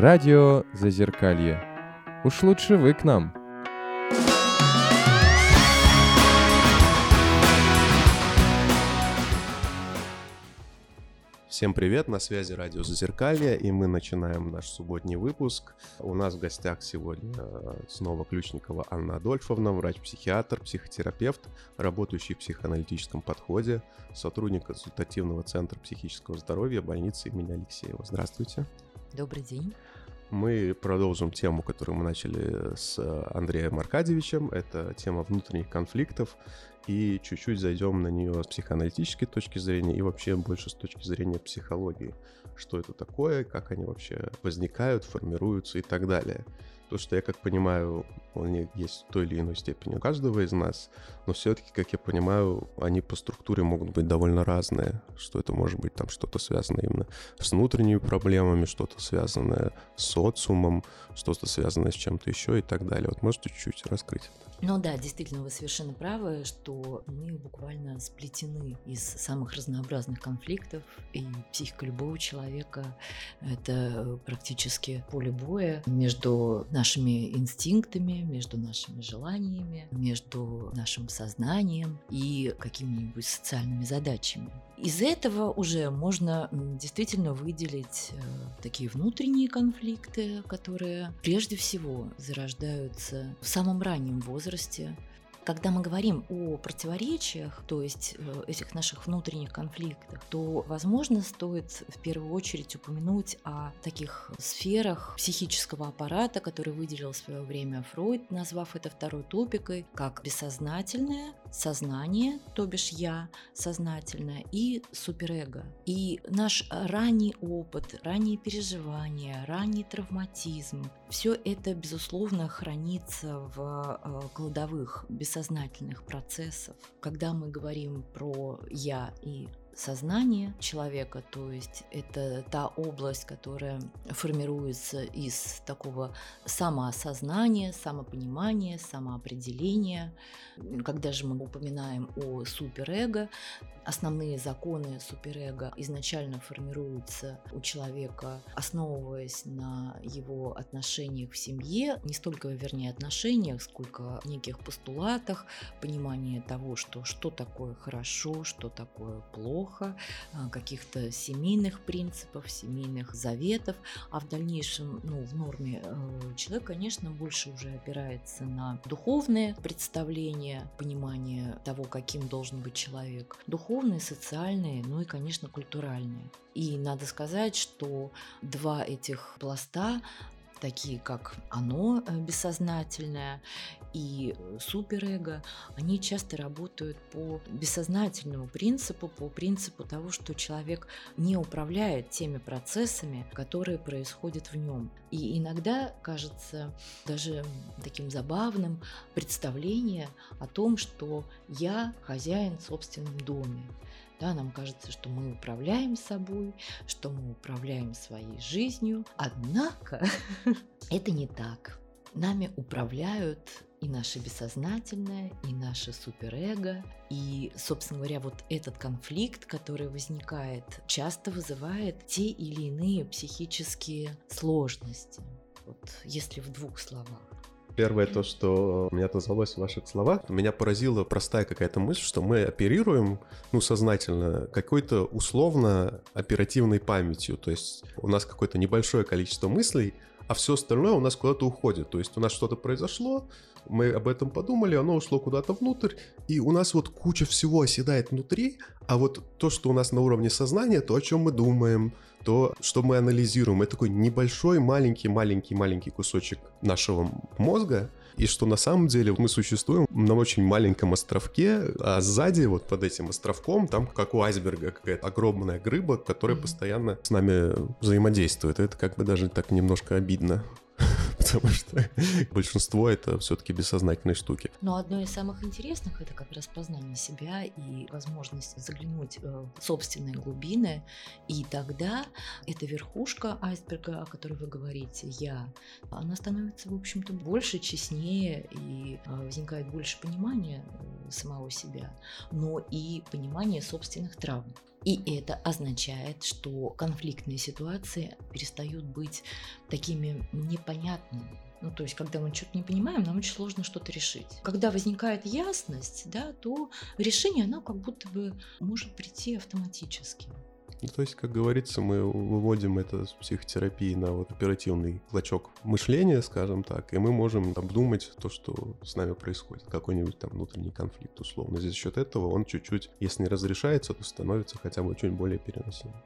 Радио Зазеркалье. Уж лучше вы к нам. Всем привет, на связи радио Зазеркалье, и мы начинаем наш субботний выпуск. У нас в гостях сегодня э, снова Ключникова Анна Адольфовна, врач-психиатр, психотерапевт, работающий в психоаналитическом подходе, сотрудник консультативного центра психического здоровья больницы имени Алексеева. Здравствуйте. Добрый день. Мы продолжим тему, которую мы начали с Андреем Аркадьевичем. Это тема внутренних конфликтов и чуть-чуть зайдем на нее с психоаналитической точки зрения и вообще больше с точки зрения психологии. Что это такое, как они вообще возникают, формируются и так далее. То, что я как понимаю, они есть в той или иной степени у каждого из нас, но все-таки, как я понимаю, они по структуре могут быть довольно разные, что это может быть там что-то связанное именно с внутренними проблемами, что-то связанное с социумом, что-то связанное с чем-то еще и так далее. Вот можете чуть-чуть раскрыть это? Ну да, действительно, вы совершенно правы, что мы буквально сплетены из самых разнообразных конфликтов, и психика любого человека — это практически поле боя между нашими инстинктами, между нашими желаниями, между нашим сознанием и какими-нибудь социальными задачами. Из этого уже можно действительно выделить э, такие внутренние конфликты, которые прежде всего зарождаются в самом раннем возрасте, когда мы говорим о противоречиях, то есть э, этих наших внутренних конфликтах, то, возможно, стоит в первую очередь упомянуть о таких сферах психического аппарата, который выделил в свое время Фройд, назвав это второй топикой, как бессознательное, сознание, то бишь я, сознательное, и суперэго. И наш ранний опыт, ранние переживания, ранний травматизм, все это, безусловно, хранится в э, кладовых бессознательных процессов. Когда мы говорим про «я» и сознание человека, то есть это та область, которая формируется из такого самоосознания, самопонимания, самоопределения. Когда же мы упоминаем о суперэго, основные законы суперэго изначально формируются у человека, основываясь на его отношениях в семье, не столько, вернее, отношениях, сколько неких постулатах, понимание того, что что такое хорошо, что такое плохо, духа, а, каких-то семейных принципов, семейных заветов, а в дальнейшем, ну, в норме э, человек, конечно, больше уже опирается на духовные представления, понимание того, каким должен быть человек, духовные, социальные, ну и, конечно, культуральные. И надо сказать, что два этих пласта такие как оно э, бессознательное и э, суперэго, они часто работают по бессознательному принципу, по принципу того, что человек не управляет теми процессами, которые происходят в нем. И иногда кажется даже таким забавным представление о том, что я хозяин в собственном доме. Да, нам кажется, что мы управляем собой, что мы управляем своей жизнью. Однако это не так. Нами управляют и наше бессознательное, и наше суперэго. И, собственно говоря, вот этот конфликт, который возникает, часто вызывает те или иные психические сложности. Вот если в двух словах. Первое то, что меня отозвалось в ваших словах, меня поразила простая какая-то мысль, что мы оперируем, ну, сознательно, какой-то условно оперативной памятью. То есть у нас какое-то небольшое количество мыслей, а все остальное у нас куда-то уходит. То есть у нас что-то произошло, мы об этом подумали, оно ушло куда-то внутрь, и у нас вот куча всего оседает внутри, а вот то, что у нас на уровне сознания, то, о чем мы думаем, то, что мы анализируем, это такой небольшой, маленький, маленький, маленький кусочек нашего мозга, и что на самом деле мы существуем на очень маленьком островке, а сзади вот под этим островком там как у айсберга какая-то огромная грыба, которая постоянно с нами взаимодействует. Это как бы даже так немножко обидно. Потому что большинство это все-таки бессознательные штуки. Но одно из самых интересных это как раз познание себя и возможность заглянуть э, в собственные глубины. И тогда эта верхушка айсберга, о которой вы говорите, я, она становится, в общем-то, больше, честнее и э, возникает больше понимания э, самого себя, но и понимания собственных травм. И это означает, что конфликтные ситуации перестают быть такими непонятными. Ну, то есть, когда мы что-то не понимаем, нам очень сложно что-то решить. Когда возникает ясность, да, то решение, оно как будто бы может прийти автоматически. Ну, то есть, как говорится, мы выводим это с психотерапии на вот оперативный клочок мышления, скажем так, и мы можем обдумать то, что с нами происходит, какой-нибудь там внутренний конфликт условно. За счет этого он чуть-чуть, если не разрешается, то становится хотя бы чуть более переносимым.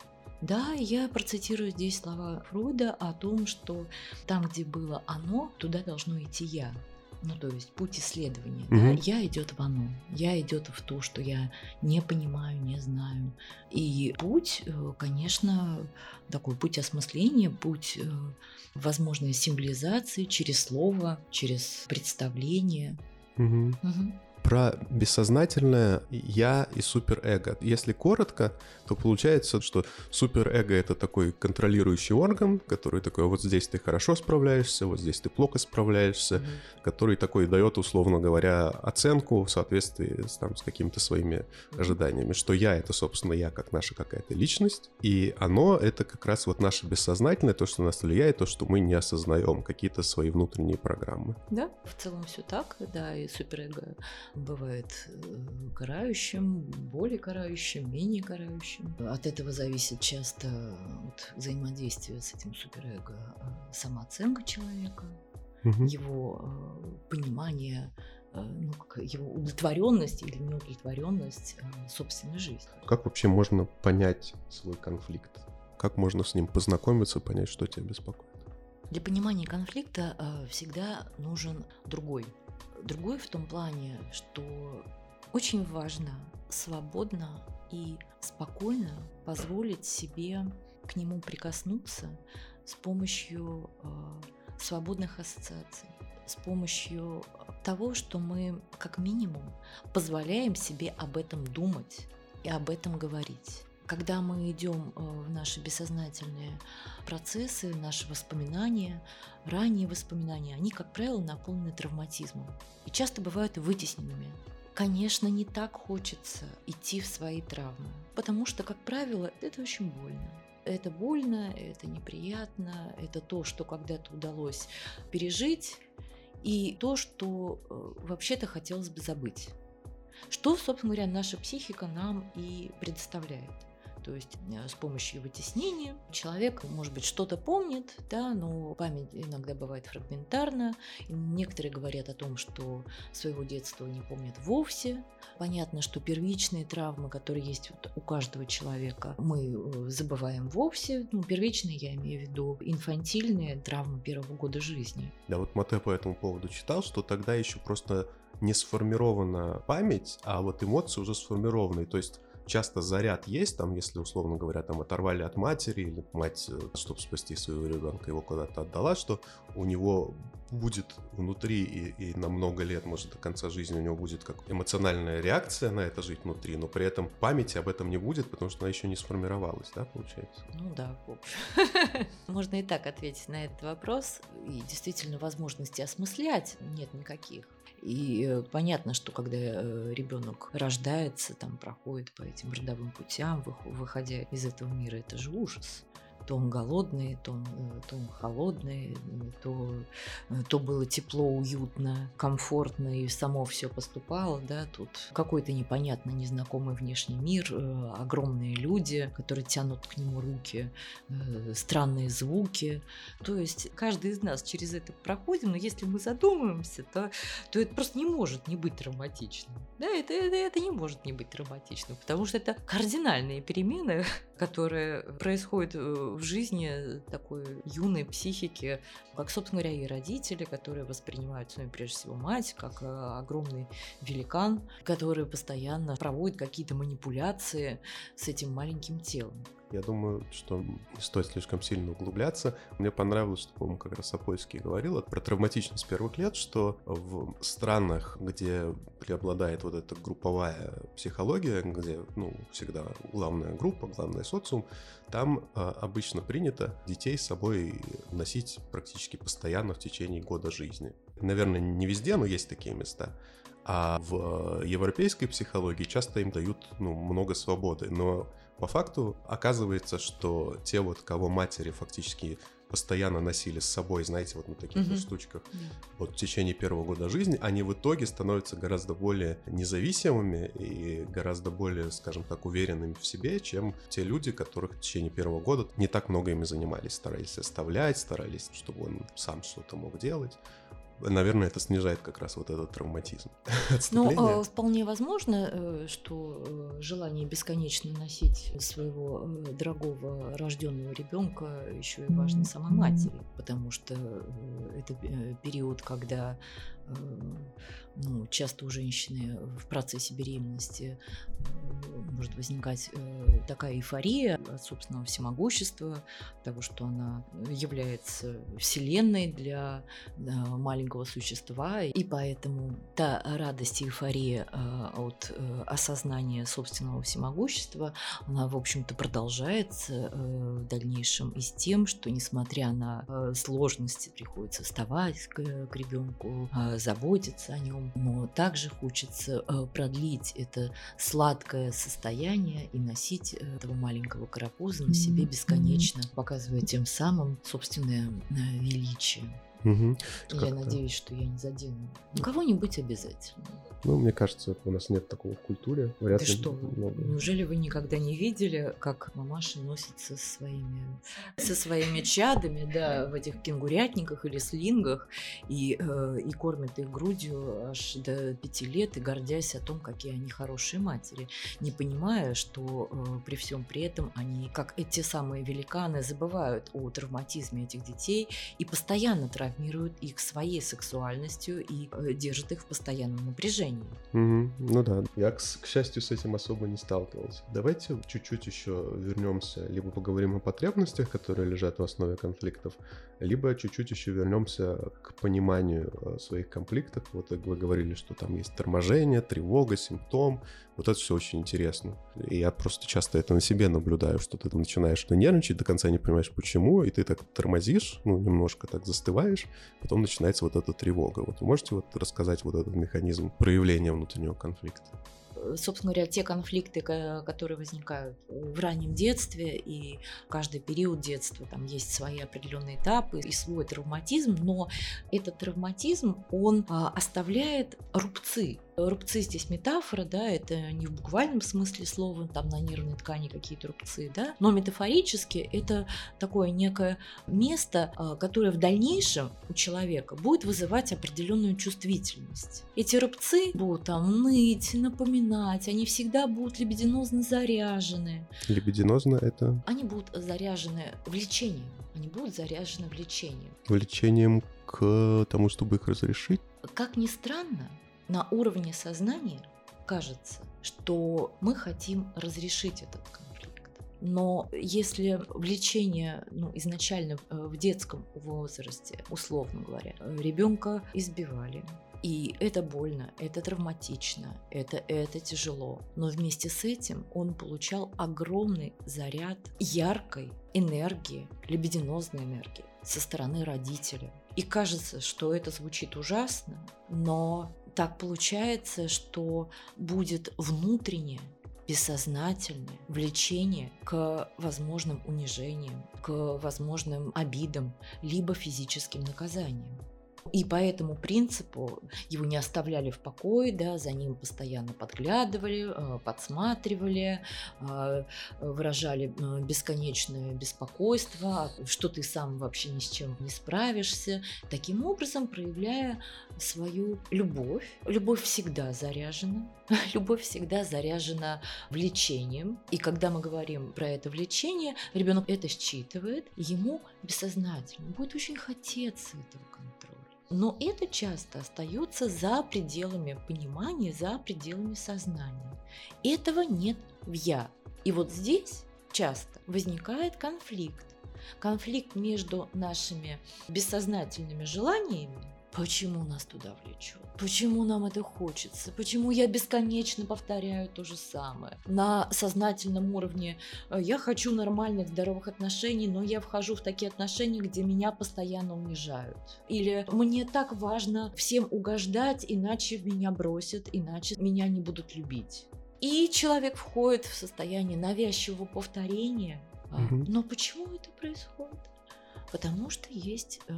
Да, я процитирую здесь слова Фройда о том, что там, где было оно, туда должно идти я. Ну, то есть путь исследования. Угу. Да? Я идет в оно. Я идет в то, что я не понимаю, не знаю. И путь, э, конечно, такой путь осмысления, путь э, возможной символизации через слово, через представление. Угу. Угу про бессознательное я и суперэго. Если коротко, то получается, что суперэго — это такой контролирующий орган, который такой, вот здесь ты хорошо справляешься, вот здесь ты плохо справляешься, mm-hmm. который такой дает, условно говоря, оценку в соответствии с, там, с какими-то своими ожиданиями, что я — это, собственно, я как наша какая-то личность, и оно — это как раз вот наше бессознательное, то, что нас влияет, то, что мы не осознаем, какие-то свои внутренние программы. Да, в целом все так, да, и суперэго бывает э, карающим, более карающим, менее карающим. От этого зависит часто вот, взаимодействие с этим суперэго, э, самооценка человека, угу. его э, понимание ну, как его удовлетворенность или неудовлетворенность собственной жизни. Как вообще можно понять свой конфликт? Как можно с ним познакомиться, понять, что тебя беспокоит? Для понимания конфликта всегда нужен другой Другой в том плане, что очень важно свободно и спокойно позволить себе к нему прикоснуться с помощью э, свободных ассоциаций, с помощью того, что мы как минимум позволяем себе об этом думать и об этом говорить. Когда мы идем э, в наши бессознательные процессы, наши воспоминания, ранние воспоминания, они, как правило, наполнены травматизмом и часто бывают вытесненными. Конечно, не так хочется идти в свои травмы, потому что, как правило, это очень больно. Это больно, это неприятно, это то, что когда-то удалось пережить, и то, что э, вообще-то хотелось бы забыть. Что, собственно говоря, наша психика нам и предоставляет. То есть э, с помощью вытеснения человек, может быть, что-то помнит, да, но память иногда бывает фрагментарна. Некоторые говорят о том, что своего детства не помнят вовсе. Понятно, что первичные травмы, которые есть у каждого человека, мы э, забываем вовсе. Ну, первичные я имею в виду инфантильные травмы первого года жизни. Да, вот Мате по этому поводу читал, что тогда еще просто не сформирована память, а вот эмоции уже сформированы. То есть часто заряд есть, там, если, условно говоря, там оторвали от матери, или мать, э, чтобы спасти своего ребенка, его куда-то отдала, что у него будет внутри и, и на много лет, может, до конца жизни у него будет как эмоциональная реакция на это жить внутри, но при этом памяти об этом не будет, потому что она еще не сформировалась, да, получается? Ну да, в общем. Можно и так ответить на этот вопрос. И действительно возможности осмыслять нет никаких. И э, понятно, что когда э, ребенок рождается, там проходит по этим родовым путям, выходя из этого мира, это же ужас то он голодный, то он, э, то он холодный, то, э, то было тепло, уютно, комфортно, и само все поступало, да, тут какой-то непонятно незнакомый внешний мир, э, огромные люди, которые тянут к нему руки, странные звуки, то есть каждый из нас через это проходим, но если мы задумаемся, то, то это просто не может не быть травматичным, да, это, это, это не может не быть травматичным, потому что это кардинальные перемены, которые происходят в жизни такой юной психики, как, собственно говоря, и родители, которые воспринимают свою, прежде всего, мать как э, огромный великан, который постоянно проводит какие-то манипуляции с этим маленьким телом. Я думаю, что не стоит слишком сильно углубляться. Мне понравилось, что, по-моему, как раз Сапольский говорил про травматичность первых лет, что в странах, где преобладает вот эта групповая психология, где, ну, всегда главная группа, главный социум, там э, обычно принято детей с собой носить практически постоянно в течение года жизни. Наверное, не везде, но есть такие места. А в европейской психологии часто им дают ну, много свободы. Но По факту оказывается, что те вот, кого матери фактически постоянно носили с собой, знаете, вот на таких вот штучках, Да. вот в течение первого года жизни, они в итоге становятся гораздо более независимыми и гораздо более, скажем так, уверенными в себе, чем те люди, которых в течение первого года не так много ими занимались, старались оставлять, старались, чтобы он сам что-то мог делать. Наверное, это снижает как раз вот этот травматизм. Ну, э, вполне возможно, э, что э, желание бесконечно носить своего дорогого рожденного ребенка еще и важно самой матери, потому что это период, когда ну, часто у женщины в процессе беременности может возникать э, такая эйфория от собственного всемогущества, того, что она является вселенной для э, маленького существа, и поэтому та радость и эйфория э, от э, осознания собственного всемогущества, она, в общем-то, продолжается в дальнейшем и с тем, что, несмотря на сложности, приходится вставать к, ребенку, э, заботиться о нем, но также хочется э, продлить это сладкое состояние и носить э, этого маленького карапуза на себе бесконечно, показывая тем самым собственное э, величие. Мгм. Я надеюсь, что я не задену. Кого-нибудь обязательно. Ну, мне кажется, у нас нет такого в культуре. Вряд Да ли что много. неужели вы никогда не видели, как мамаши носятся со своими, со своими чадами, да, в этих кенгурятниках или слингах, и, э, и кормят их грудью аж до пяти лет, и гордясь о том, какие они хорошие матери, не понимая, что э, при всем при этом они, как эти самые великаны, забывают о травматизме этих детей и постоянно травмируют их своей сексуальностью и э, держат их в постоянном напряжении. Мгм. Ну да, я, к, к счастью, с этим особо не сталкивался. Давайте чуть-чуть еще вернемся, либо поговорим о потребностях, которые лежат в основе конфликтов, либо чуть-чуть еще вернемся к пониманию э, своих конфликтов. Вот вы говорили, что там есть торможение, тревога, симптом. Вот это все очень интересно. И я просто часто это на себе наблюдаю, что ты там начинаешь нервничать, до конца не понимаешь почему, и ты так тормозишь, ну, немножко так застываешь, потом начинается вот эта тревога. Вот вы можете вот рассказать вот этот механизм проявления внутреннего конфликта? Э, собственно говоря, те конфликты, которые возникают в раннем детстве, и каждый период детства, там есть свои определенные этапы и свой травматизм, но этот травматизм, он а, оставляет рубцы. Рубцы здесь метафора, да, это не в буквальном смысле слова, там на нервной ткани какие-то рубцы, да, но метафорически это такое некое место, а, которое в дальнейшем у человека будет вызывать определенную чувствительность. Эти рубцы будут там ныть, напоминать, они всегда будут лебединозно заряжены, Лебединозно — это они будут заряжены влечением, они будут заряжены влечением. влечением к тому, чтобы их разрешить. Как ни странно, на уровне сознания кажется, что мы хотим разрешить этот конфликт. Но если влечение ну, изначально э, в детском возрасте, условно говоря, ребенка избивали, и это больно, это травматично, это, это тяжело. Но вместе с этим он получал огромный заряд яркой энергии, лебединозной энергии со стороны родителя. И кажется, что это звучит ужасно, но так получается, что будет внутреннее бессознательное влечение к возможным унижениям, к возможным обидам, либо физическим наказаниям. И по этому принципу его не оставляли в покое, да, за ним постоянно подглядывали, э, подсматривали, э, выражали э, бесконечное беспокойство, что ты сам вообще ни с чем не справишься, таким образом проявляя свою любовь. Любовь всегда заряжена, любовь всегда заряжена влечением. И когда мы говорим про это влечение, ребенок это считывает, ему бессознательно будет очень хотеться этого контроля. Но это часто остается за пределами понимания, за пределами сознания. Этого нет в я. И вот здесь часто возникает конфликт. Конфликт между нашими бессознательными желаниями Почему нас туда влечет? Почему нам это хочется? Почему я бесконечно повторяю то же самое? На сознательном уровне э, я хочу нормальных, здоровых отношений, но я вхожу в такие отношения, где меня постоянно унижают. Или мне так важно всем угождать, иначе меня бросят, иначе меня не будут любить. И человек входит в состояние навязчивого повторения. Мгм. Но почему это происходит? Потому что есть э,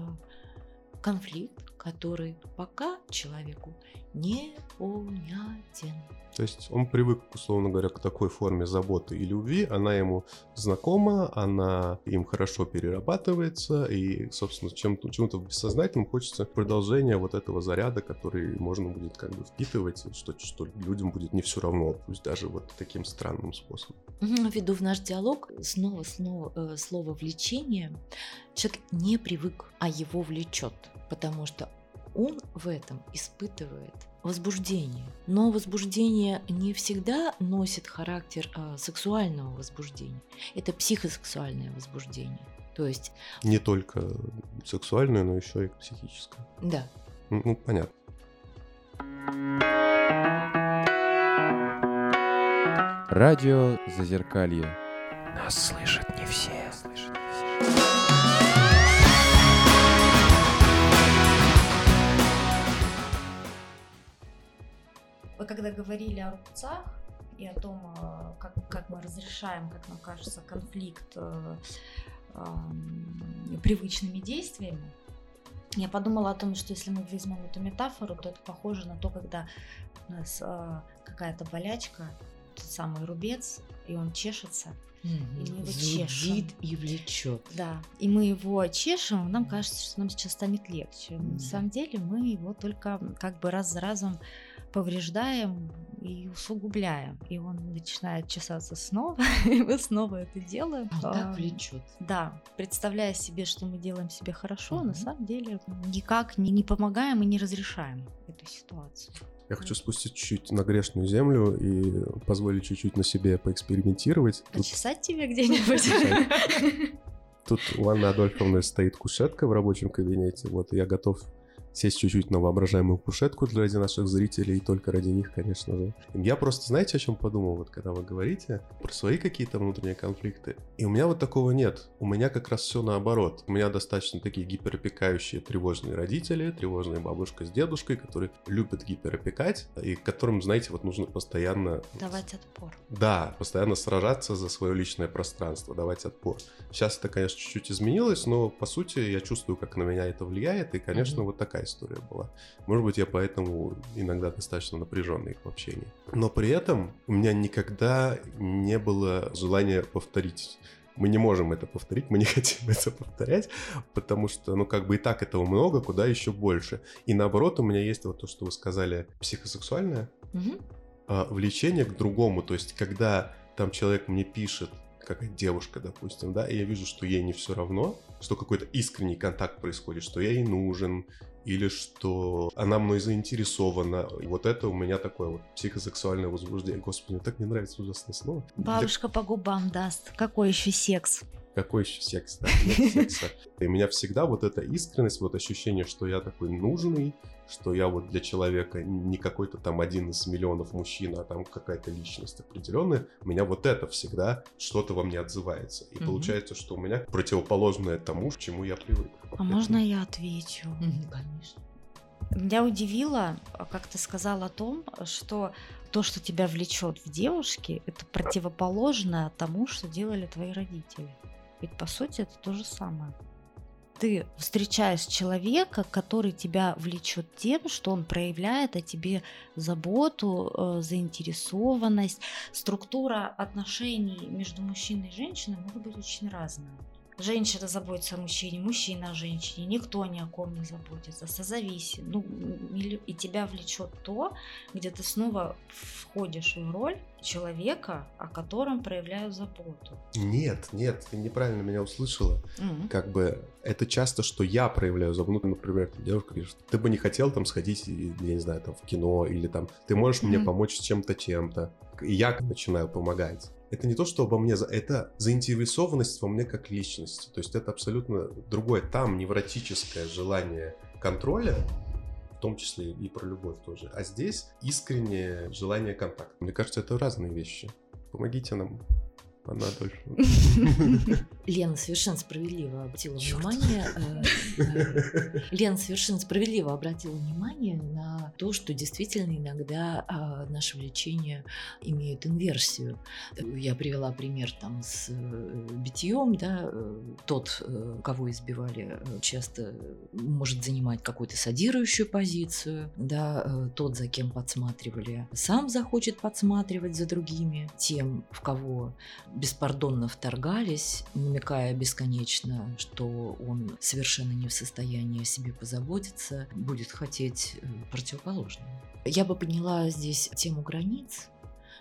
конфликт, который пока человеку непонятен. То есть он привык, условно говоря, к такой форме заботы и любви, она ему знакома, она им хорошо перерабатывается, и, собственно, чем-то, чему-то бессознательным хочется продолжения вот этого заряда, который можно будет как бы впитывать, что, что людям будет не все равно, пусть даже вот таким странным способом. Мгм, Введу в наш диалог снова, снова э, слово влечение. Человек не привык, а его влечет, потому что он в этом испытывает возбуждение. Но возбуждение не всегда носит характер э, сексуального возбуждения. Это психосексуальное возбуждение. То есть, Не только сексуальную, но еще и психическую. да, Ну, понятно. Радио Зазеркалье. Нас слышат не все. Вы когда говорили о рубцах и о том, э, как, как мы разрешаем, как нам кажется, конфликт э, эм, привычными действиями, я подумала о том, что если мы возьмем эту метафору, то это похоже на то, когда у нас э, какая-то болячка, тот самый рубец, и он чешется, Мгм. И мы его зудит чешем. и влечет. да, и мы его чешем, нам кажется, что нам сейчас станет легче. Да. На самом деле мы его только как бы раз за разом повреждаем и усугубляем. И он начинает чесаться снова, и мы снова это делаем. Он А, так влечет. Да, представляя себе, что мы делаем себе хорошо, на самом деле никак не, не помогаем и не разрешаем эту ситуацию. Я хочу спустить чуть-чуть на грешную землю и позволить чуть-чуть на себе поэкспериментировать. Тут Почесать тебе где-нибудь? Тут у Анны Адольфовны стоит кушетка в рабочем кабинете. Вот я готов сесть чуть-чуть на воображаемую кушетку ради наших зрителей, и только ради них, конечно же. Я просто, знаете, о чем подумал, вот когда вы говорите про свои какие-то внутренние конфликты? И у меня вот такого нет. У меня как раз все наоборот. У меня достаточно такие гиперопекающие тревожные родители, тревожная бабушка с дедушкой, которые любят гиперопекать, и которым, знаете, вот нужно постоянно Давать отпор. да, постоянно сражаться за свое личное пространство, давать отпор. Сейчас это, конечно, чуть-чуть изменилось, но по сути я чувствую, как на меня это влияет, и, конечно, Мгм. вот такая история была. Может быть, я поэтому иногда достаточно напряженный в общении. Но при этом у меня никогда не было желания повторить. Мы не можем это повторить, мы не хотим это повторять, потому что, ну, как бы и так этого много, куда еще больше. И наоборот, у меня есть вот то, что вы сказали, психосексуальное, Мгм. а, влечение к другому. То есть, когда там человек мне пишет, какая девушка, допустим, да, и я вижу, что ей не все равно, что какой-то искренний контакт происходит, что я ей нужен, или что она мной заинтересована. И вот это у меня такое вот психосексуальное возбуждение. Господи, мне так не нравится ужасное слово. Бабушка по губам даст. Какой еще секс? Какой еще секс, да? Нет секса. И у меня всегда вот эта искренность, вот ощущение, что я такой нужный, что я вот для человека не какой-то там один из миллионов мужчин, а там какая-то личность определенная, у меня вот это всегда что-то во мне отзывается. И Мгм. получается, что у меня противоположное тому, к чему я привык. А можно я отвечу? Конечно. Меня удивило, а, как ты сказал о том, что то, что тебя влечет в девушке, это противоположно тому, что делали твои родители. Ведь по сути это то же самое. Ты встречаешь человека, который тебя влечет тем, что он проявляет о тебе заботу, э, заинтересованность. Структура отношений между мужчиной и женщиной может быть очень разная. Женщина заботится о мужчине, мужчина о женщине, никто ни о ком не заботится, созависим. Ну, и тебя влечет то, где ты снова входишь в роль человека, о котором проявляю заботу. Нет, нет, ты неправильно меня услышала. Как бы это часто, что я проявляю заботу, например, девушка говорит, ты бы не хотел там сходить, я не знаю, там в кино, или там ты можешь мне Мгм. помочь с чем-то, чем-то. И я начинаю помогать. Это не то, что обо мне, это заинтересованность во мне как личности. То есть это абсолютно другое. Там невротическое желание контроля, в том числе и про любовь тоже. А здесь искреннее желание контакта. Мне кажется, это разные вещи. Помогите нам, Анна Адольфовна. Лена совершенно справедливо обратила Чёрт. внимание. э, э, Лена совершенно справедливо обратила внимание на то, что действительно иногда а, наши влечения имеют инверсию. Я привела пример там с э, битьем, да, э, тот, э, кого избивали, часто может занимать какую-то садирующую позицию, да, тот, за кем подсматривали, сам захочет подсматривать за другими, тем, в кого беспардонно вторгались, намекая бесконечно, что он совершенно не в состоянии о себе позаботиться, будет хотеть э, противоположного. Я бы подняла здесь тему границ,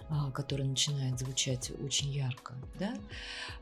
а, которая начинает звучать очень ярко, да,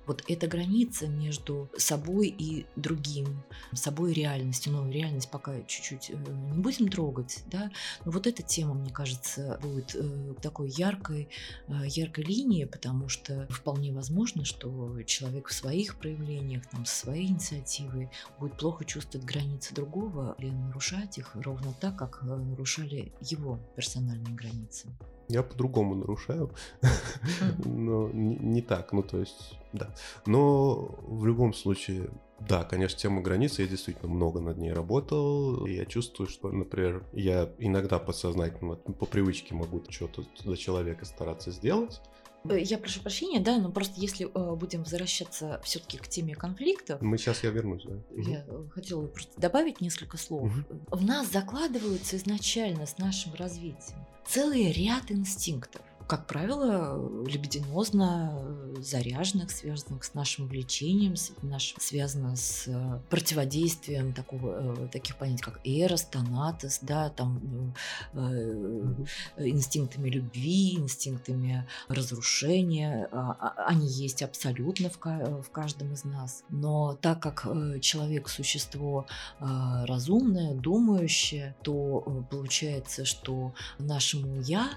вот эта граница между собой и другим, собой и реальностью, ну, реальность пока чуть-чуть э, не будем трогать, да, но вот эта тема, мне кажется, будет э, такой яркой, э, яркой линией, потому что вполне возможно, что человек в своих проявлениях, там, со своей инициативой будет плохо чувствовать границы другого или нарушать их ровно так, как нарушали его персональные границы. Я по-другому нарушаю, но не, не так, ну то есть, да. Но в любом случае, да, конечно, тема границы, я действительно много над ней работал, и я чувствую, что, например, я иногда подсознательно, по привычке могу что-то за человека стараться сделать, я прошу прощения, да, но просто если э, будем возвращаться все-таки к теме конфликтов. Мы сейчас я вернусь, да. Я угу. хотела просто добавить несколько слов. Угу. В нас закладываются изначально с нашим развитием целый ряд инстинктов как правило, лебединозно заряженных, связанных с нашим влечением, нашим, связано с э, противодействием такого, э, таких понятий, как эрос, тонатос, да, там, э, инстинктами любви, инстинктами разрушения. А, а, они есть абсолютно в, в каждом из нас. Но так как человек – существо разумное, думающее, то получается, что нашему «я»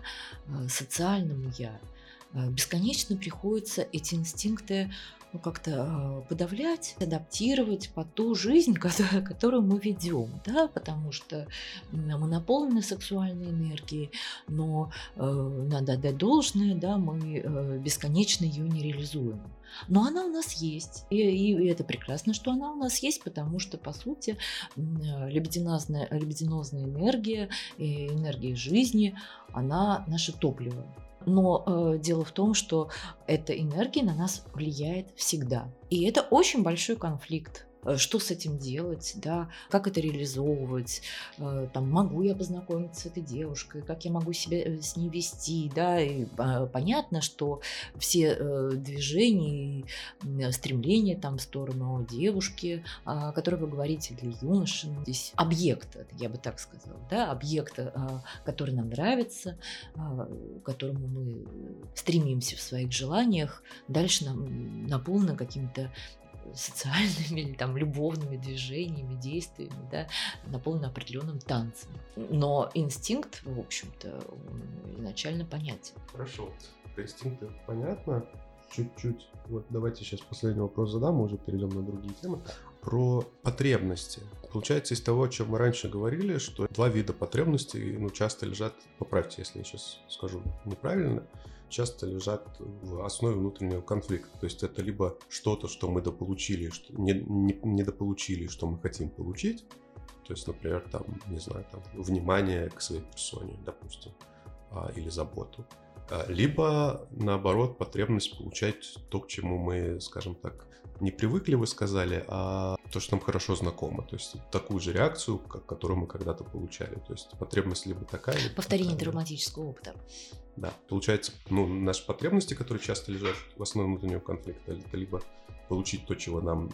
социально социальному я. Э, бесконечно приходится эти инстинкты ну, как-то э, подавлять, адаптировать под ту жизнь, которую, мы ведем, да, потому что мы наполнены сексуальной энергией, но э, надо отдать должное, да, мы э, бесконечно ее не реализуем. Но она у нас есть. И, и это прекрасно, что она у нас есть, потому что, по сути, лебединозная, лебединозная энергия, энергия жизни, она наше топливо. Но э, дело в том, что эта энергия на нас влияет всегда. И это очень большой конфликт что с этим делать, да, как это реализовывать, э, там, могу я познакомиться с этой девушкой, как я могу себя э, с ней вести, да, и а, понятно, что все движения и стремления там в сторону девушки, о которой вы говорите для юноши, ну, здесь объекта, я бы так сказала, да, объекта, а, который нам нравится, а, к которому мы стремимся в своих желаниях, дальше нам наполнено какими-то социальными или там любовными движениями, действиями, да, наполнена определенным танцем. Но инстинкт, в общем-то, изначально понятен. Хорошо. Про инстинкты понятно. Чуть-чуть. Вот давайте сейчас последний вопрос задам, мы уже перейдем на другие темы. Про потребности. Получается, из того, о чем мы раньше говорили, что два вида потребностей ну, часто лежат, поправьте, если я сейчас скажу неправильно, часто лежат в основе внутреннего конфликта. То есть это либо что-то, что мы дополучили, что не, не, недополучили, что мы хотим получить. То есть, например, там, не знаю, там, внимание к своей персоне, допустим, а, или заботу. А, либо, наоборот, потребность получать то, к чему мы, скажем так, не привыкли, вы сказали, а то, что нам хорошо знакомо. То есть такую же реакцию, как, которую мы когда-то получали. То есть потребность либо такая, либо Повторение такая. травматического опыта. Да, получается, ну, наши потребности, которые часто лежат в основе внутреннего конфликта, это либо получить то, чего нам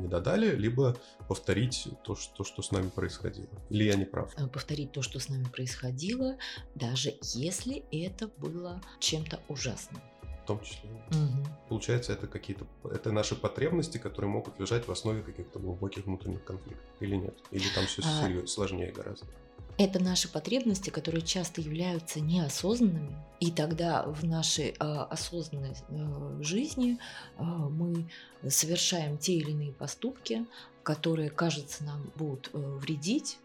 не додали, либо повторить то, что, что с нами происходило. Или я не прав? Э, повторить то, что с нами происходило, даже если это было чем-то ужасным. В том числе. Угу. Получается, это какие-то это наши потребности, которые могут лежать в основе каких-то глубоких внутренних конфликтов. Или нет? Или там все а... сложнее гораздо? Это наши потребности, которые часто являются неосознанными. И тогда в нашей э, осознанной э, жизни э, мы совершаем те или иные поступки, которые, кажется, нам будут э, вредить,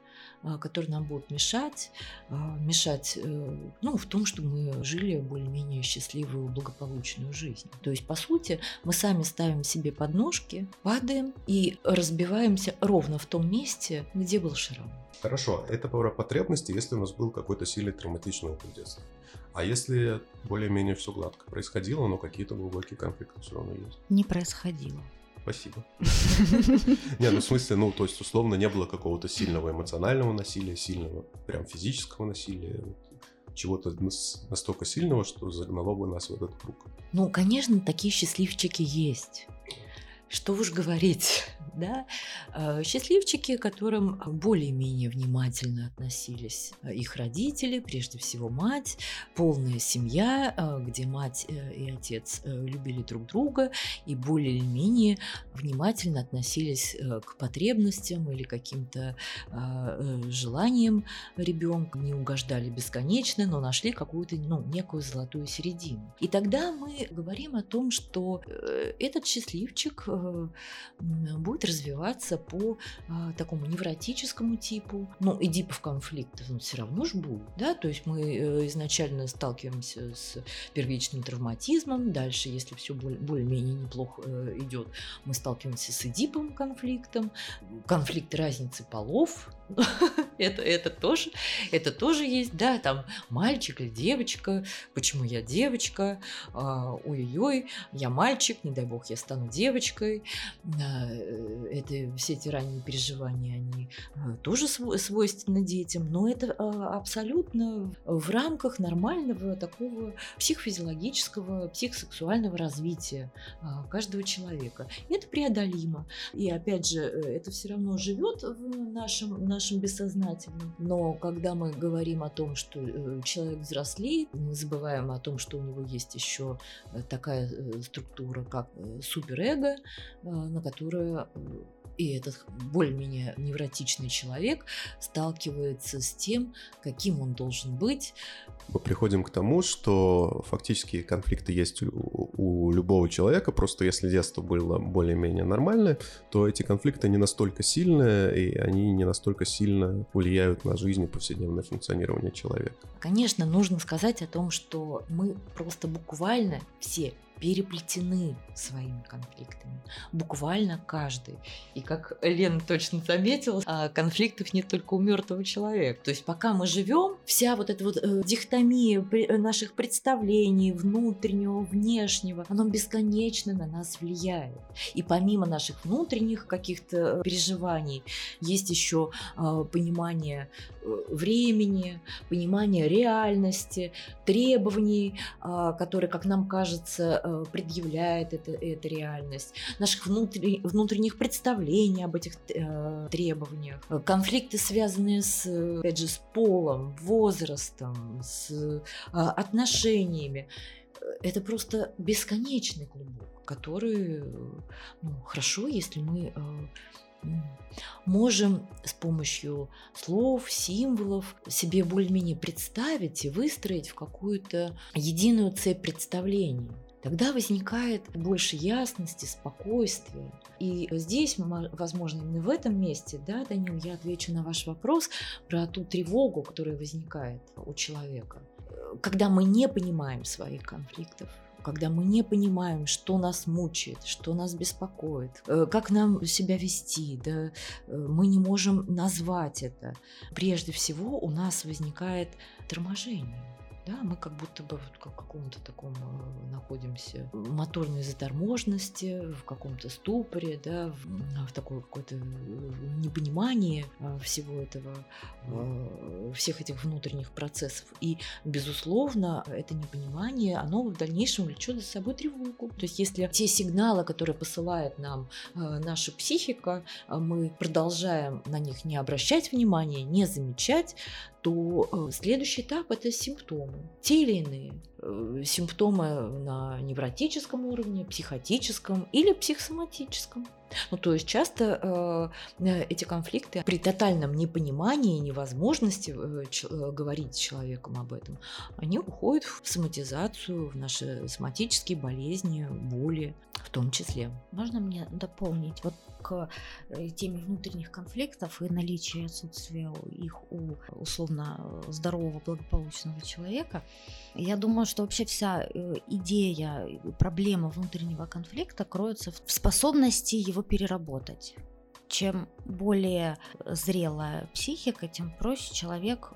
которые нам будут мешать, а, мешать э, ну, в том, чтобы мы жили более-менее счастливую, благополучную жизнь. То есть, по сути, мы сами ставим себе подножки, падаем и разбиваемся ровно в том месте, где был шрам. Хорошо, это про потребности, если у нас был какой-то сильный травматичный опыт детства. А если более-менее все гладко происходило, но какие-то глубокие конфликты все равно есть? Не происходило. Спасибо. Не, ну в смысле, ну, то есть, условно, не было какого-то сильного эмоционального насилия, сильного прям физического насилия, чего-то настолько сильного, что загнало бы нас в этот круг. Ну, конечно, такие счастливчики есть что уж говорить, да, а, счастливчики, которым более-менее внимательно относились а, их родители, прежде всего мать, полная семья, где мать э, и отец э, любили друг друга и более-менее внимательно относились э, к потребностям или каким-то желаниям ребенка, не угождали бесконечно, но нашли какую-то, ну, некую золотую середину. И тогда мы говорим о том, что этот счастливчик будет развиваться по а, такому невротическому типу. Ну, эдипов конфликтов ну, все равно же будут, да, то есть мы э, изначально сталкиваемся с первичным травматизмом, дальше, если все более-менее неплохо э, идет, мы сталкиваемся с эдипом конфликтом, конфликт разницы полов, это, это, тоже, это тоже есть, да, там мальчик или девочка, почему я девочка, а, ой-ой-ой, я мальчик, не дай бог я стану девочкой, а, это, все эти ранние переживания, они а, тоже свойственны детям, но это абсолютно в рамках нормального такого психофизиологического, психосексуального развития каждого человека. Это преодолимо. И опять же, э, это все равно живет в нашем, нашем бессознательном. Но когда мы говорим о том, что э, человек взрослеет, мы забываем о том, что у него есть еще э, такая э, структура, как суперэго, на которую и этот более-менее невротичный человек сталкивается с тем, каким он должен быть. Мы приходим к тому, что фактически конфликты есть у, у любого человека, просто если детство было более-менее нормальное, то эти конфликты не настолько сильные, и они не настолько сильно влияют на жизнь и повседневное функционирование человека. Конечно, нужно сказать о том, что мы просто буквально все переплетены своими конфликтами. Буквально каждый. И как Лена точно заметила, а, конфликтов нет только у мертвого человека. То есть пока мы живем, вся вот эта вот э, дихотомия э, наших представлений внутреннего, внешнего, оно бесконечно на нас влияет. И помимо наших внутренних каких-то э, переживаний, есть еще э, понимание времени, понимание реальности, требований, э, которые, как нам кажется, предъявляет это, эта реальность, наших внутри, внутренних представлений об этих э, требованиях, конфликты, связанные с, опять же, с полом, возрастом, с э, отношениями. Это просто бесконечный клубок, который ну, хорошо, если мы э, можем с помощью слов, символов себе более-менее представить и выстроить в какую-то единую цепь представлений. Тогда возникает больше ясности, спокойствия. И здесь, возможно, именно в этом месте, да, Данил, я отвечу на ваш вопрос про ту тревогу, которая возникает у человека. Когда мы не понимаем своих конфликтов, когда мы не понимаем, что нас мучает, что нас беспокоит, э, как нам себя вести, да, э, мы не можем назвать это. Прежде всего у нас возникает торможение да, мы как будто бы в каком-то таком э, находимся моторной заторможенности, в каком-то ступоре, да, в, в такой какой-то э, непонимании э, всего этого, всех этих внутренних процессов. И, безусловно, это непонимание, оно в дальнейшем влечет за собой тревогу. То есть, если те сигналы, которые посылает нам наша психика, мы продолжаем на них не обращать внимания, не замечать, то э, следующий этап – это симптомы. Те или иные э, симптомы на невротическом уровне, психотическом или психосоматическом. Ну, то есть часто э, эти конфликты при тотальном непонимании, невозможности э, ч, э, говорить с человеком об этом, они уходят в соматизацию, в наши соматические болезни, боли. В том числе. Можно мне дополнить? Вот к э, теме внутренних конфликтов и наличия отсутствия их у условно здорового, благополучного человека, я думаю, что вообще вся э, идея, проблема внутреннего конфликта кроется в способности его переработать. Чем более зрелая психика, тем проще человек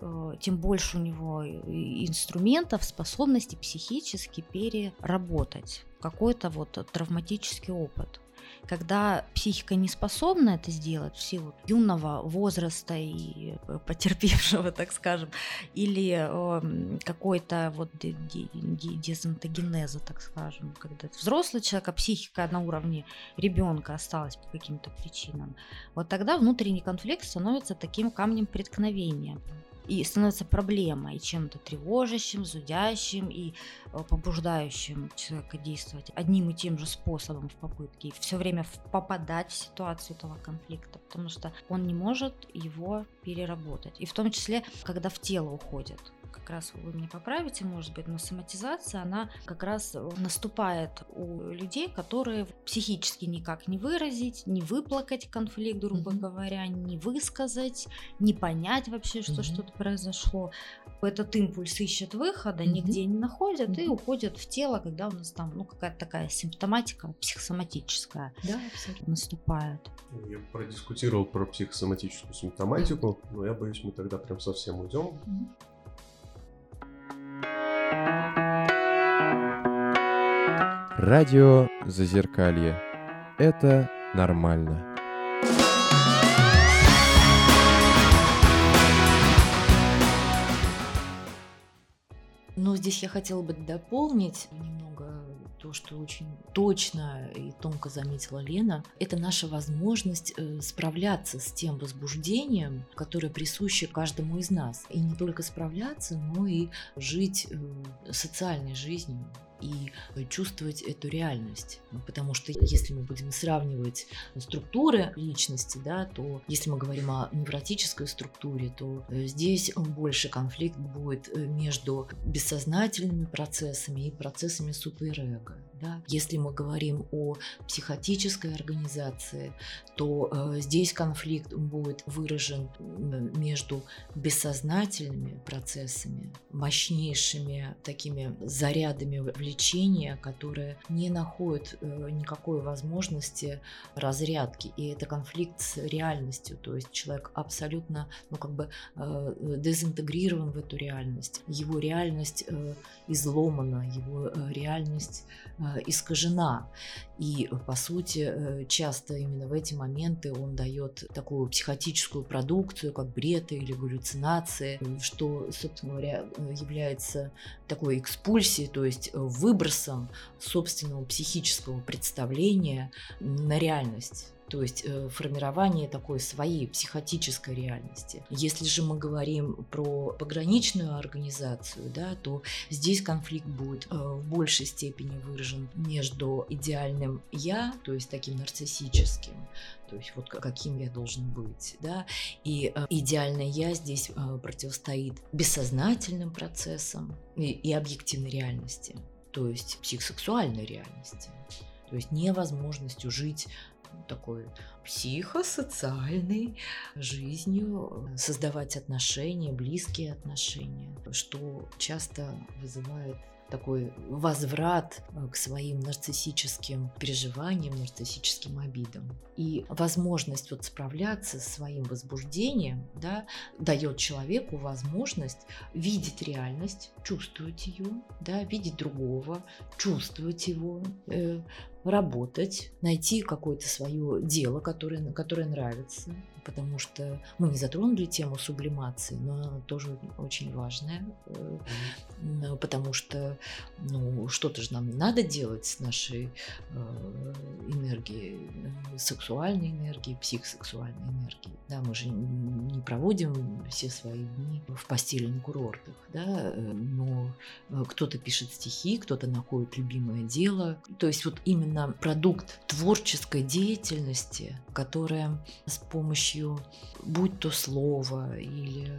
Э, тем больше у него инструментов, способностей психически переработать какой-то вот травматический опыт. Когда психика не способна это сделать в силу юного возраста и э, потерпевшего, так скажем, или э, какой-то вот дезонтогенеза, так скажем, когда взрослый человек, а психика на уровне ребенка осталась по каким-то причинам, вот тогда внутренний конфликт становится таким камнем преткновения и становится проблемой, чем-то тревожащим, зудящим и э, побуждающим человека действовать одним и тем же способом в попытке все время попадать в ситуацию этого конфликта, потому что он не может его переработать. И в том числе, когда в тело уходит как раз вы мне поправите, может быть, но соматизация, она как раз наступает у людей, которые психически никак не выразить, не выплакать конфликт, грубо mm-hmm. говоря, не высказать, не понять вообще, что mm-hmm. что-то произошло. Этот импульс ищет выхода, mm-hmm. нигде не находят mm-hmm. и уходят в тело, когда у нас там ну, какая-то такая симптоматика психосоматическая да, наступает. Я продискутировал про психосоматическую симптоматику, но я боюсь, мы тогда прям совсем уйдем. Mm-hmm. Радио Зазеркалье. Это нормально. Но здесь я хотела бы дополнить немного то, что очень точно и тонко заметила Лена, это наша возможность э, справляться с тем возбуждением, которое присуще каждому из нас. И не только справляться, но и жить э, социальной жизнью, и чувствовать эту реальность. Ну, потому что если мы будем сравнивать структуры личности, да, то если мы говорим о невротической структуре, то э, здесь больше конфликт будет э, между бессознательными процессами и процессами суперэго. Да? Если мы говорим о психотической организации, то э, здесь конфликт будет выражен между бессознательными процессами, мощнейшими такими зарядами влечения, которые не находят э, никакой возможности разрядки. И это конфликт с реальностью, то есть человек абсолютно, ну как бы э, дезинтегрирован в эту реальность. Его реальность э, изломана, его э, реальность э, искажена. И, по сути, э, часто именно в эти моменты он дает такую психотическую продукцию, как бред или галлюцинации, что, собственно говоря, является такой экспульсией, то есть выбросом собственного психического представления на реальность то есть э, формирование такой своей психотической реальности. Если же мы говорим про пограничную организацию, да, то здесь конфликт будет э, в большей степени выражен между идеальным «я», то есть таким нарциссическим, то есть вот каким я должен быть, да, и э, идеальное я здесь противостоит бессознательным процессам и, и объективной реальности, то есть психосексуальной реальности, то есть невозможностью жить такой психосоциальной жизнью, создавать отношения, близкие отношения, что часто вызывает такой возврат э, к своим нарциссическим переживаниям, нарциссическим обидам. И возможность вот справляться со своим возбуждением да, дает человеку возможность видеть реальность, чувствовать ее, да, видеть другого, чувствовать его, э, работать, найти какое-то свое дело, которое, которое нравится, потому что мы не затронули тему сублимации, но она тоже очень важная, э, потому что ну, что-то же нам надо делать с нашей э, энергией, э, сексуальной энергией, психосексуальной энергией. Да, мы же не проводим все свои дни в постели на курортах, да, но кто-то пишет стихи, кто-то находит любимое дело. То есть вот именно продукт творческой деятельности, которая с помощью, будь то слова или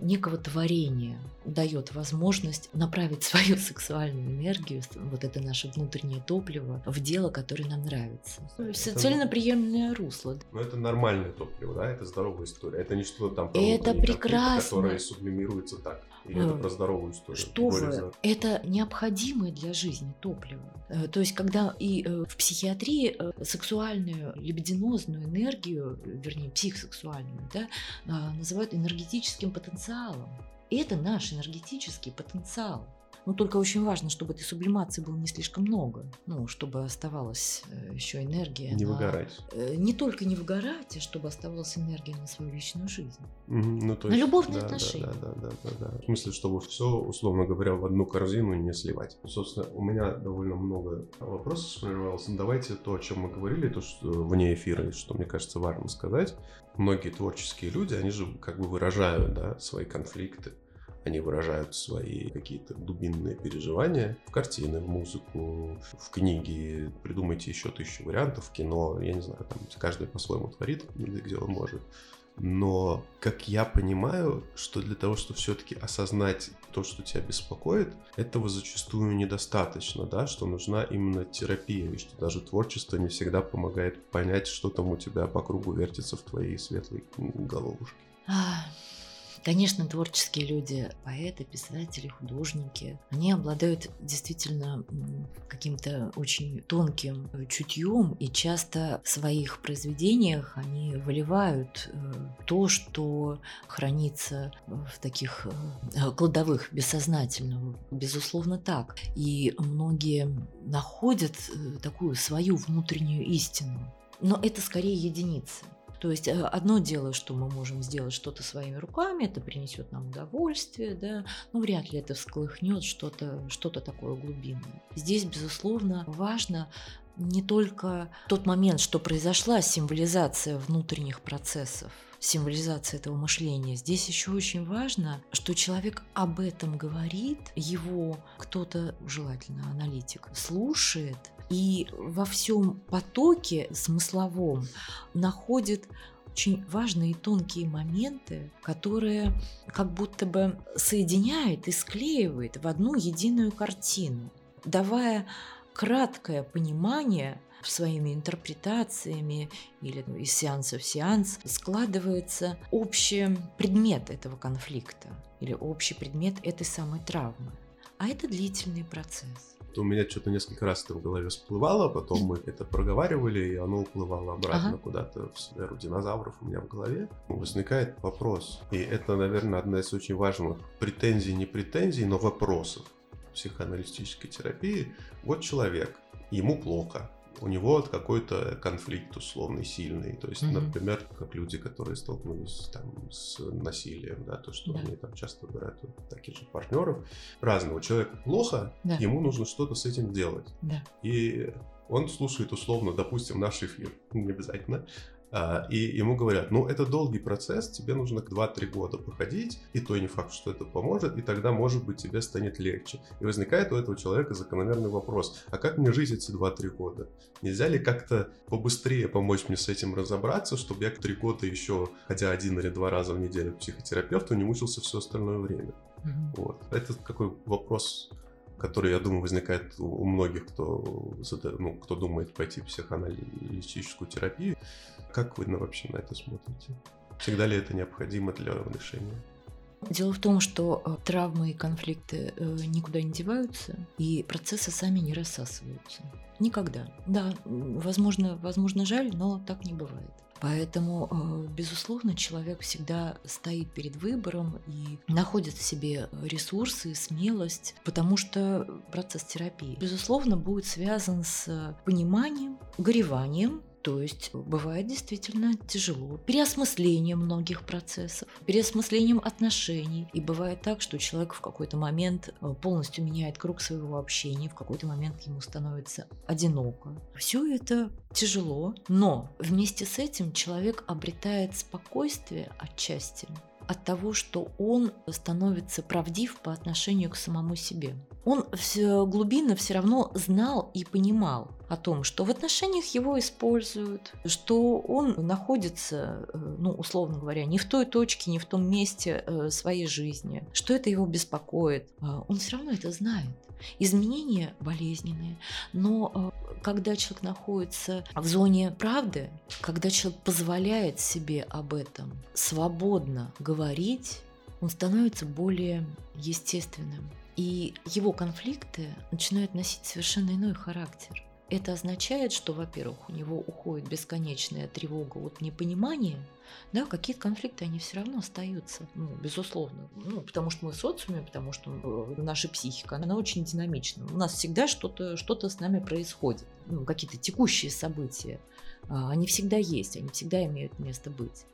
некого творения, дает возможность направить свою сексуальную энергию, вот это наше внутреннее топливо, в дело, которое нам нравится. Это... Цельноприемное русло. Но это нормальное топливо, да? Это здоровая история. Это не что-то там... Это прекрасно. Которое сублимируется так. Или это про здоровую историю? Что вы? Это необходимое для жизни топливо. Э, то есть, когда и э, в психиатрии э, сексуальную либидинозную энергию, вернее, психосексуальную, да, а, называют энергетическим потенциалом. Это наш энергетический потенциал. Но ну, только очень важно, чтобы этой сублимации было не слишком много, ну, чтобы оставалась э, еще энергия. Не на... выгорать. Э, не только не выгорать, а чтобы оставалась энергия на свою личную жизнь. Угу, ну, то есть, на любовные да, отношения. Да, да, да, да, да. В смысле, чтобы все, условно говоря, в одну корзину не сливать. Собственно, у меня довольно много вопросов сформировалось. Давайте то, о чем мы говорили, то, что вне эфира, что мне кажется важно сказать. Многие творческие люди, они же как бы выражают да, свои конфликты они выражают свои какие-то глубинные переживания в картины, в музыку, в книги. Придумайте еще тысячу вариантов, кино. Я не знаю, там каждый по-своему творит, где он может. Но, как я понимаю, что для того, чтобы все-таки осознать то, что тебя беспокоит, этого зачастую недостаточно, да, что нужна именно терапия, и что даже творчество не всегда помогает понять, что там у тебя по кругу вертится в твоей светлой головушке. Конечно, творческие люди, поэты, писатели, художники, они обладают действительно каким-то очень тонким э, чутьем, и часто в своих произведениях они выливают э, то, что хранится в таких э, кладовых бессознательного. Безусловно, так. И многие находят такую свою внутреннюю истину. Но это скорее единицы. То есть э, одно дело, что мы можем сделать что-то своими руками, это принесет нам удовольствие, да, но вряд ли это всколыхнет что-то что такое глубинное. Здесь, безусловно, важно не только тот момент, что произошла символизация внутренних процессов, символизация этого мышления. Здесь еще очень важно, что человек об этом говорит, его кто-то, желательно аналитик, слушает, и во всем потоке смысловом находит очень важные и тонкие моменты, которые как будто бы соединяет и склеивает в одну единую картину, давая краткое понимание своими интерпретациями или из сеанса в сеанс складывается общий предмет этого конфликта или общий предмет этой самой травмы. А это длительный процесс у меня что-то несколько раз это в голове всплывало, потом мы это проговаривали, и оно уплывало обратно ага. куда-то в сферу динозавров у меня в голове. Возникает вопрос, и это, наверное, одна из очень важных претензий, не претензий, но вопросов психоаналитической терапии. Вот человек, ему плохо, у него какой-то конфликт условный, сильный. То есть, mm-hmm. например, как люди, которые столкнулись там с насилием, да, то, что да. они там часто выбирают таких же партнеров. Разного человека плохо, да. ему нужно что-то с этим делать. Да. И он слушает условно, допустим, наш эфир, не обязательно, и ему говорят, ну это долгий процесс, тебе нужно 2-3 года походить, и то не факт, что это поможет, и тогда, может быть, тебе станет легче. И возникает у этого человека закономерный вопрос, а как мне жить эти 2-3 года? Нельзя ли как-то побыстрее помочь мне с этим разобраться, чтобы я 3 года еще, хотя один или два раза в неделю к психотерапевту, не мучился все остальное время? Mm-hmm. Вот. Это какой вопрос который, я думаю, возникает у многих, кто, ну, кто думает пойти в психоаналитическую терапию. Как вы на, вообще на это смотрите? Всегда ли это необходимо для решения? Дело в том, что э, травмы и конфликты э, никуда не деваются, и процессы сами не рассасываются. Никогда. Да, возможно, возможно жаль, но так не бывает. Поэтому, э, безусловно, человек всегда стоит перед выбором и находит в себе ресурсы, смелость, потому что процесс терапии, безусловно, будет связан с пониманием, гореванием, то есть бывает действительно тяжело. Переосмыслением многих процессов, переосмыслением отношений. И бывает так, что человек в какой-то момент э, полностью меняет круг своего общения, в какой-то момент ему становится одиноко. Все это тяжело, но вместе с этим человек обретает спокойствие отчасти от того, что он становится правдив по отношению к самому себе. Он все глубинно все равно знал и понимал о том, что в отношениях его используют, что он находится, э, ну, условно говоря, не в той точке, не в том месте э, своей жизни, что это его беспокоит. А он все равно это знает. Изменения болезненные, но э, когда человек находится в зоне правды, когда человек позволяет себе об этом свободно говорить, он становится более естественным. И его конфликты начинают носить совершенно иной характер. Это означает, что, во-первых, у него уходит бесконечная тревога от непонимания, да, какие-то конфликты, они все равно остаются, ну, безусловно. Ну, потому что мы в социуме, потому что э, наша психика, она очень динамична. У нас всегда что-то что с нами происходит, ну, какие-то текущие события. А, они всегда есть, они всегда имеют место быть.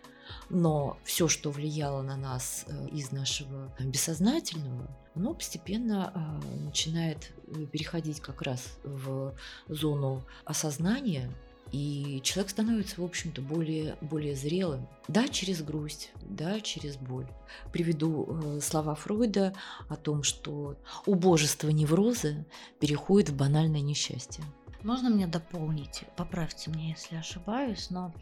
Но все, что влияло на нас э, из нашего бессознательного, оно постепенно а, начинает э, переходить как раз в зону осознания, и человек становится, в общем-то, более, более зрелым. Да, через грусть, да, через боль. Приведу э, слова Фройда о том, что убожество невроза переходит в банальное несчастье. Можно мне дополнить? Поправьте меня, если ошибаюсь, но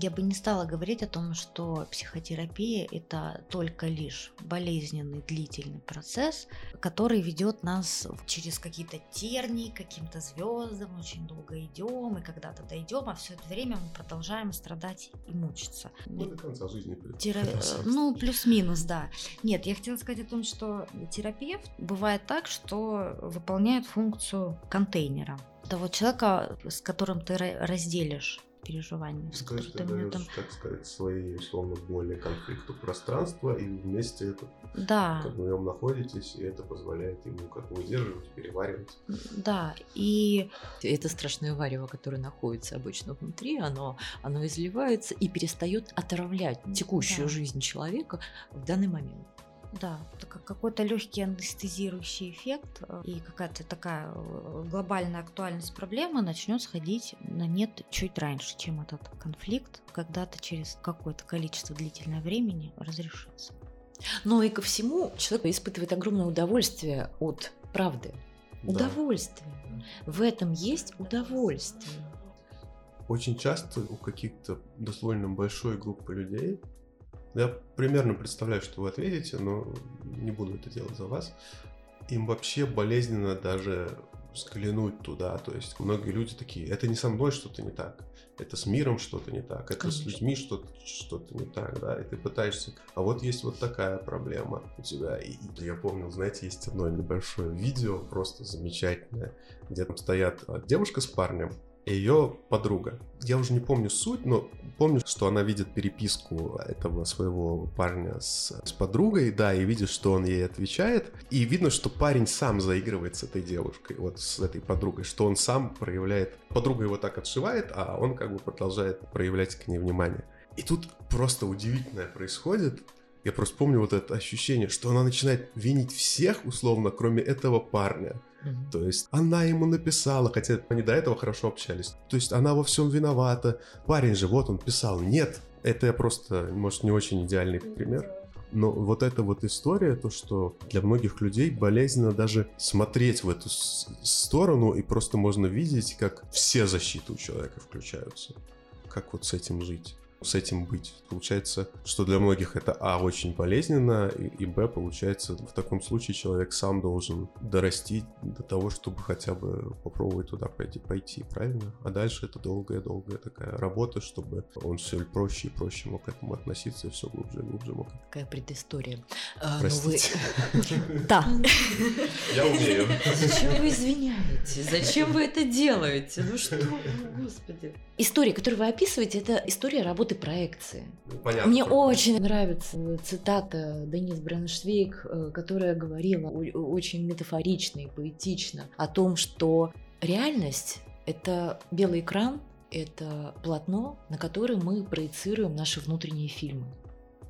я бы не стала говорить о том, что психотерапия это только лишь болезненный длительный процесс, который ведет нас через какие-то тернии, каким-то звездам, очень долго идем и когда-то дойдем, а все это время мы продолжаем страдать и мучиться. Ну, до конца жизни. Тера... Ну, плюс-минус, да. Нет, я хотела сказать о том, что терапевт бывает так, что выполняет функцию контейнера того человека, с которым ты разделишь переживания. С То есть ты даешь, там... так сказать, свои, условно, боли, конфликту пространства, и вместе это, да. как в нем находитесь, и это позволяет ему как бы выдерживать, переваривать. Да, и... Это страшное варево, которое находится обычно внутри, оно, оно изливается и перестает отравлять текущую да. жизнь человека в данный момент. Да, какой-то легкий анестезирующий эффект э, и какая-то такая э, глобальная актуальность проблемы начнет сходить на нет чуть раньше, чем этот конфликт когда-то через какое-то количество длительное времени разрешится. Но и ко всему человек испытывает огромное удовольствие от правды. Да. Удовольствие. В этом есть удовольствие. Очень часто у каких-то дословно большой группы людей я примерно представляю, что вы ответите, но не буду это делать за вас. Им вообще болезненно даже взглянуть туда. То есть многие люди такие, это не со мной что-то не так, это с миром что-то не так, это Конечно. с людьми что-то что не так, да, и ты пытаешься, а вот есть вот такая проблема у тебя. И я помню, знаете, есть одно небольшое видео, просто замечательное, где там стоят а, девушка с парнем, ее подруга. Я уже не помню суть, но помню, что она видит переписку этого своего парня с, с подругой, да, и видит, что он ей отвечает. И видно, что парень сам заигрывает с этой девушкой, вот с этой подругой, что он сам проявляет... Подруга его так отшивает, а он как бы продолжает проявлять к ней внимание. И тут просто удивительное происходит. Я просто помню вот это ощущение, что она начинает винить всех, условно, кроме этого парня. Mm-hmm. То есть она ему написала, хотя они до этого хорошо общались. То есть она во всем виновата. Парень же, вот он писал. Нет, это просто, может, не очень идеальный пример. Но вот эта вот история, то, что для многих людей болезненно даже смотреть в эту сторону, и просто можно видеть, как все защиты у человека включаются. Как вот с этим жить с этим быть. Получается, что для многих это А очень болезненно, и, и Б получается в таком случае человек сам должен дорасти до того, чтобы хотя бы попробовать туда пойти, пойти правильно? А дальше это долгая-долгая такая работа, чтобы он все проще и проще мог к этому относиться, и все глубже и глубже мог. Какая предыстория. А, ну Простите. Да. Я умею. Зачем вы извиняете? Зачем вы это делаете? Ну что, господи. История, которую вы описываете, это история работы проекции. Ну, понятно. Мне очень нравится цитата Денис Бреншвейк, э, которая говорила очень метафорично и поэтично о том, что реальность — это белый экран, это полотно, на которое мы проецируем наши внутренние фильмы.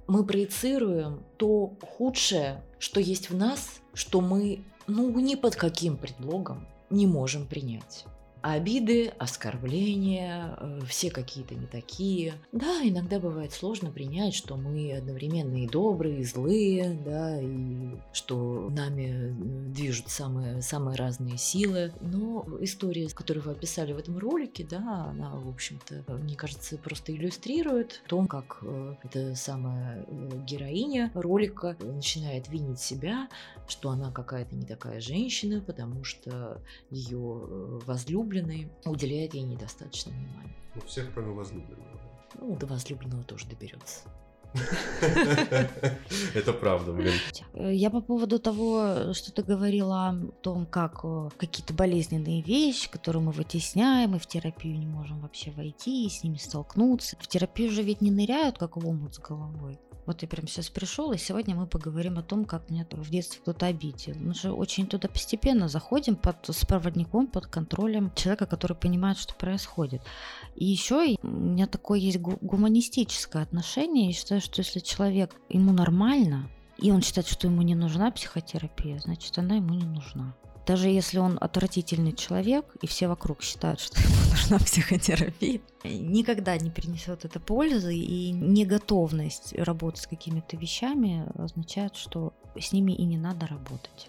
Мы проецируем то худшее, что есть в нас, что мы, ну, ни под каким предлогом не можем принять. Обиды, оскорбления, э, все какие-то не такие. Да, иногда бывает сложно принять, что мы одновременно и добрые, и злые, да, и что нами э, движут самые, самые разные силы. Но история, которую вы описали в этом ролике, да, она, в общем-то, мне кажется, просто иллюстрирует то, как э, эта самая героиня ролика начинает винить себя, что она какая-то не такая женщина, потому что ее возлюбленный уделяет ей недостаточно внимания. У всех, кроме возлюбленного. Ну, до возлюбленного тоже доберется. Это правда, блин. Я по поводу того, что ты говорила о том, как э, какие-то болезненные вещи, которые мы вытесняем, и в терапию не можем вообще войти, и с ними столкнуться. В терапию же ведь не ныряют, как в омут с головой. Вот я прям сейчас пришел, и сегодня мы поговорим о том, как меня в детстве кто-то обидел. Мы же очень туда постепенно заходим под, с проводником, под контролем человека, который понимает, что происходит. И еще у меня такое есть гуманистическое отношение. Я считаю, что если человек, ему нормально, и он считает, что ему не нужна психотерапия, значит, она ему не нужна. Даже если он отвратительный человек, и все вокруг считают, что ему нужна психотерапия, никогда не принесет это пользы, и неготовность работать с какими-то вещами означает, что с ними и не надо работать.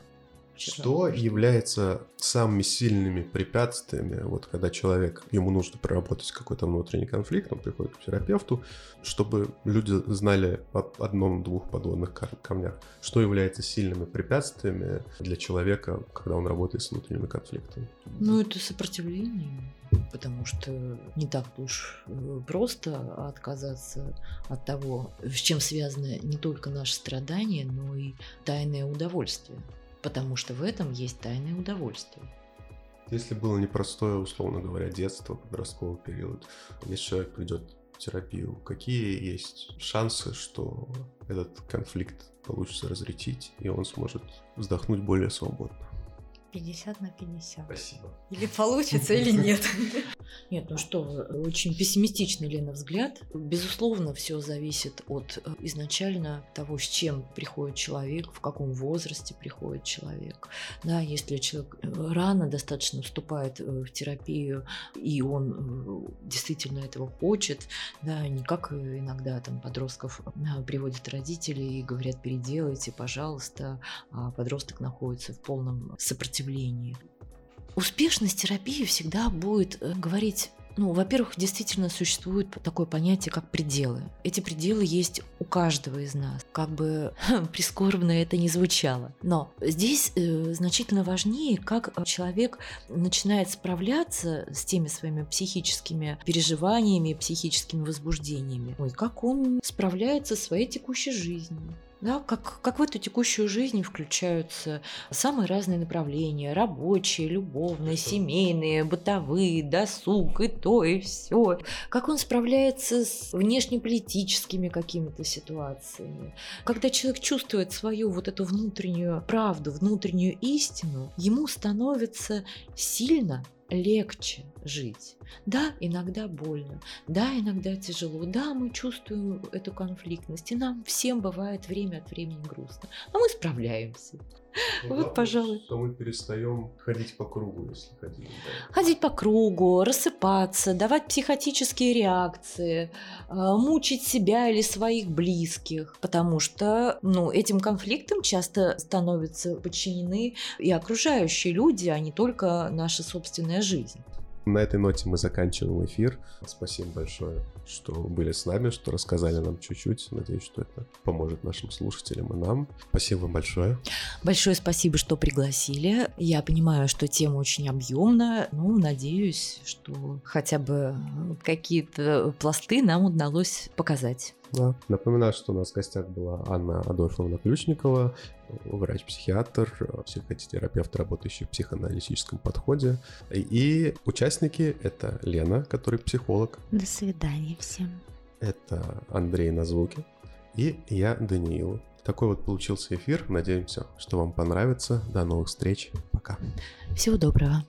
Что является самыми сильными препятствиями, вот когда человек, ему нужно проработать какой-то внутренний конфликт, он приходит к терапевту, чтобы люди знали об одном-двух подводных камнях. Что является сильными препятствиями для человека, когда он работает с внутренними конфликтами? Ну, это сопротивление потому что не так уж э, просто отказаться от того, с чем связано не только наше страдание, но и тайное удовольствие потому что в этом есть тайное удовольствие. Если было непростое, условно говоря, детство, подростковый период, если человек придет в терапию, какие есть шансы, что этот конфликт получится разрешить, и он сможет вздохнуть более свободно? 50 на 50. Спасибо. Или получится, или нет. Нет, ну что, очень пессимистичный, Лена, взгляд. Безусловно, все зависит от э, изначально того, с чем приходит человек, в каком возрасте приходит человек. Да, если человек э, рано достаточно вступает э, в терапию, и он действительно этого хочет, да, не как иногда там подростков приводят родители и говорят, переделайте, пожалуйста, а подросток находится в полном сопротивлении. Успешность терапии всегда будет э, говорить ну, во-первых, действительно существует такое понятие, как пределы. Эти пределы есть у каждого из нас. Как бы прискорбно это не звучало. Но здесь э, значительно важнее, как человек начинает справляться с теми своими психическими переживаниями, психическими возбуждениями. И как он справляется со своей текущей жизнью. Да, как, как в эту текущую жизнь включаются самые разные направления, рабочие, любовные, семейные, бытовые, досуг, и то, и все. Как он справляется с внешнеполитическими какими-то ситуациями. Когда человек чувствует свою вот эту внутреннюю правду, внутреннюю истину, ему становится сильно легче жить. Да, иногда больно, да, иногда тяжело, да, мы чувствуем эту конфликтность, и нам всем бывает время от времени грустно, но мы справляемся. Ну, вот, пожалуй. Что мы перестаем ходить по кругу, если хотим. Да. Ходить по кругу, рассыпаться, давать психотические реакции, а, мучить себя или своих близких, потому что ну, этим конфликтам часто становятся подчинены и окружающие люди, а не только наша собственная жизнь. На этой ноте мы заканчиваем эфир. Спасибо большое, что были с нами, что рассказали нам чуть-чуть. Надеюсь, что это поможет нашим слушателям и нам. Спасибо вам большое. Большое спасибо, что пригласили. Я понимаю, что тема очень объемная. Ну, надеюсь, что хотя бы какие-то пласты нам удалось показать. Да. Напоминаю, что у нас в гостях была Анна Адольфовна Ключникова, врач-психиатр, психотерапевт, работающий в психоаналитическом подходе. И участники — это Лена, который психолог. До свидания всем. Это Андрей на звуке. И я, Даниил. Такой вот получился эфир. Надеемся, что вам понравится. До новых встреч. Пока. Всего доброго.